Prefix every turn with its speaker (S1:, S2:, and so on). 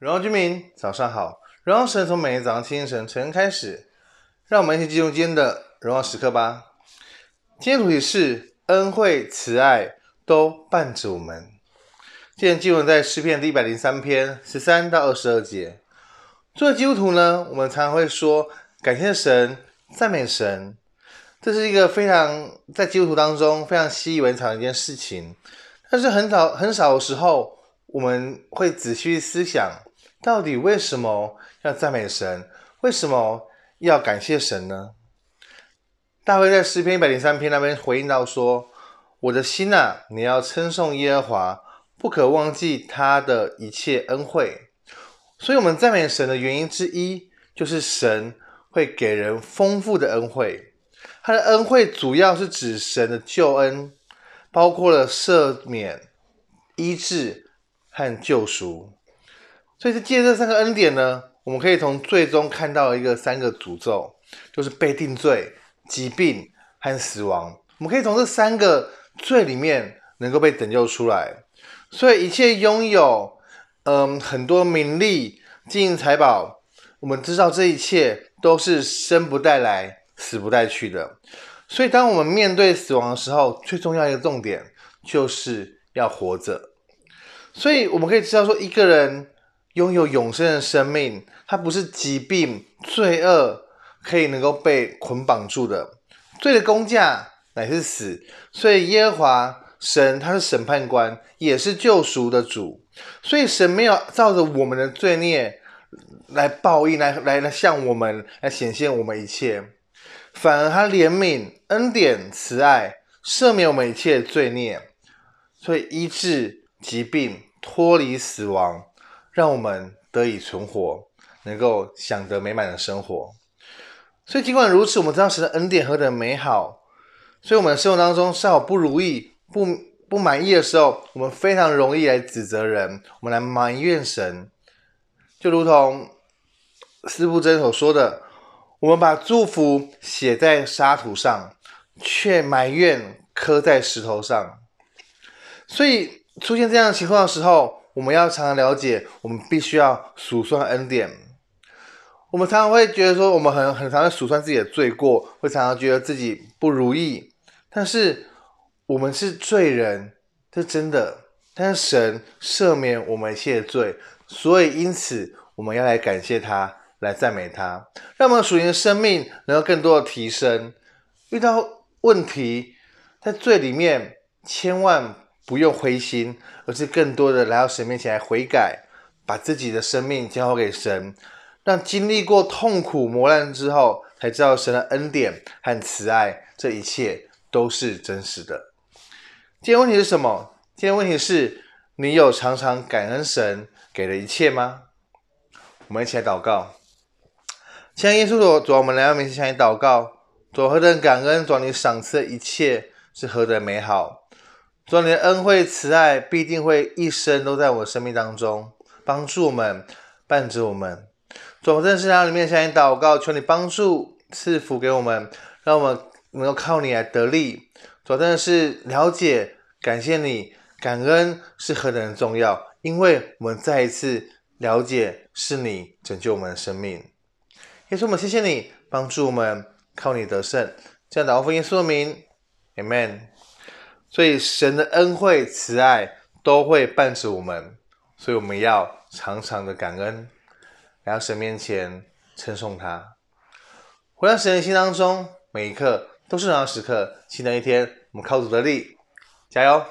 S1: 荣耀居民，早上好！荣耀神从每天早上清晨晨开始，让我们一起进入今天的荣耀时刻吧。今天主题是恩惠慈爱都伴着我们。今天经文在诗篇第一百零三篇十三到二十二节。作为基督徒呢，我们常常会说感谢神、赞美神，这是一个非常在基督徒当中非常习以为常的一件事情。但是很少很少的时候，我们会仔细思想。到底为什么要赞美神？为什么要感谢神呢？大卫在诗篇一百零三篇那边回应到说：“我的心啊，你要称颂耶和华，不可忘记他的一切恩惠。”所以，我们赞美神的原因之一，就是神会给人丰富的恩惠。他的恩惠主要是指神的救恩，包括了赦免、医治和救赎。所以是，借这三个恩典呢，我们可以从最终看到一个三个诅咒，就是被定罪、疾病和死亡。我们可以从这三个罪里面能够被拯救出来。所以，一切拥有嗯很多名利、金银财宝，我们知道这一切都是生不带来，死不带去的。所以，当我们面对死亡的时候，最重要一个重点就是要活着。所以，我们可以知道说，一个人。拥有永生的生命，它不是疾病、罪恶可以能够被捆绑住的。罪的工价乃是死，所以耶和华神他是审判官，也是救赎的主。所以神没有照着我们的罪孽来报应，来来来向我们来显现我们一切，反而他怜悯、恩典、慈爱，赦免我们一切罪孽，所以医治疾病，脱离死亡。让我们得以存活，能够享得美满的生活。所以，尽管如此，我们知道神的恩典何等美好。所以，我们生活当中稍有不如意、不不满意的时候，我们非常容易来指责人，我们来埋怨神。就如同司布真所说的：“我们把祝福写在沙土上，却埋怨刻在石头上。”所以，出现这样的情况的时候，我们要常常了解，我们必须要数算恩典。我们常常会觉得说，我们很很常会数算自己的罪过，会常常觉得自己不如意。但是我们是罪人，这真的。但是神赦免我们一切罪，所以因此我们要来感谢他，来赞美他，让我们属灵的生命能够更多的提升。遇到问题，在罪里面，千万。不用灰心，而是更多的来到神面前来悔改，把自己的生命交给神，让经历过痛苦磨难之后，才知道神的恩典和慈爱，这一切都是真实的。今天问题是什么？今天问题是你有常常感恩神给的一切吗？我们一起来祷告。亲爱的耶稣主，主，我们来到面前向你祷告，主何等感恩，主你赏赐的一切是何等美好。主，你的恩惠慈爱必定会一生都在我生命当中帮助我们，伴着我们。主，我在圣堂里面向你祷告，求你帮助赐福给我们，让我们能够靠你来得力。主，真的是了解、感谢你，感恩是何等的重要，因为我们再一次了解是你拯救我们的生命。耶稣，我们谢谢你帮助我们，靠你得胜。这样祷告奉耶稣的名，Amen。所以神的恩惠慈爱都会伴着我们，所以我们要常常的感恩，来到神面前称颂他。回到神的心当中，每一刻都是荣耀时刻。新的一天，我们靠主得力，加油！